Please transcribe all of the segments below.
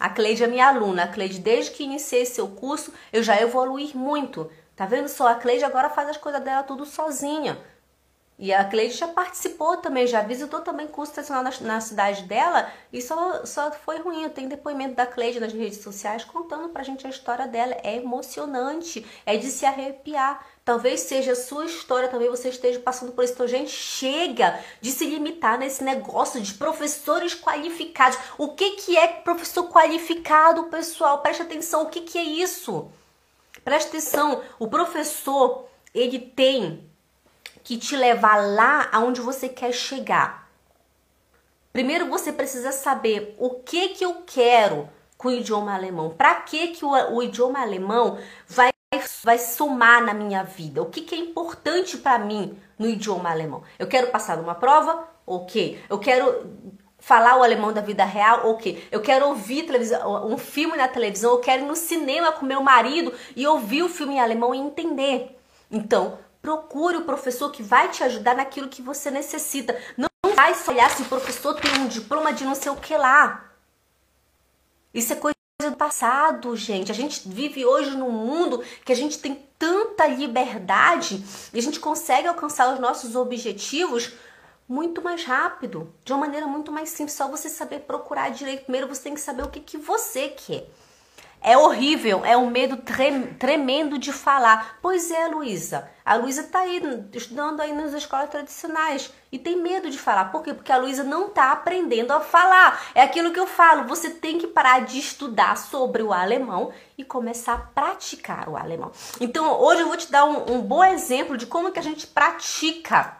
A Cleide é minha aluna. A Cleide, desde que iniciei seu curso, eu já evoluí muito. Tá vendo só? A Cleide agora faz as coisas dela tudo sozinha. E a Cleide já participou também, já visitou também curso tradicional na, na, cidade dela e só, só foi ruim. Tem depoimento da Cleide nas redes sociais contando pra gente a história dela. É emocionante, é de se arrepiar. Talvez seja a sua história, também você esteja passando por isso. Então, gente, chega de se limitar nesse negócio de professores qualificados. O que, que é professor qualificado, pessoal? Preste atenção, o que, que é isso? Preste atenção, o professor, ele tem que te levar lá aonde você quer chegar. Primeiro você precisa saber o que que eu quero com o idioma alemão. Para que que o, o, idioma alemão vai vai somar na minha vida? O que que é importante para mim no idioma alemão? Eu quero passar numa prova? OK. Eu quero falar o alemão da vida real, ok. Eu quero ouvir um filme na televisão, eu quero ir no cinema com meu marido e ouvir o filme em alemão e entender. Então, Procure o professor que vai te ajudar naquilo que você necessita. Não vai só olhar se o professor tem um diploma de não sei o que lá. Isso é coisa do passado, gente. A gente vive hoje num mundo que a gente tem tanta liberdade e a gente consegue alcançar os nossos objetivos muito mais rápido, de uma maneira muito mais simples. Só você saber procurar direito. Primeiro você tem que saber o que, que você quer. É horrível, é um medo tremendo de falar. Pois é, Luísa. A Luísa tá aí estudando aí nas escolas tradicionais e tem medo de falar. Por quê? Porque a Luísa não tá aprendendo a falar. É aquilo que eu falo, você tem que parar de estudar sobre o alemão e começar a praticar o alemão. Então, hoje eu vou te dar um, um bom exemplo de como que a gente pratica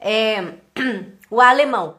é, o alemão.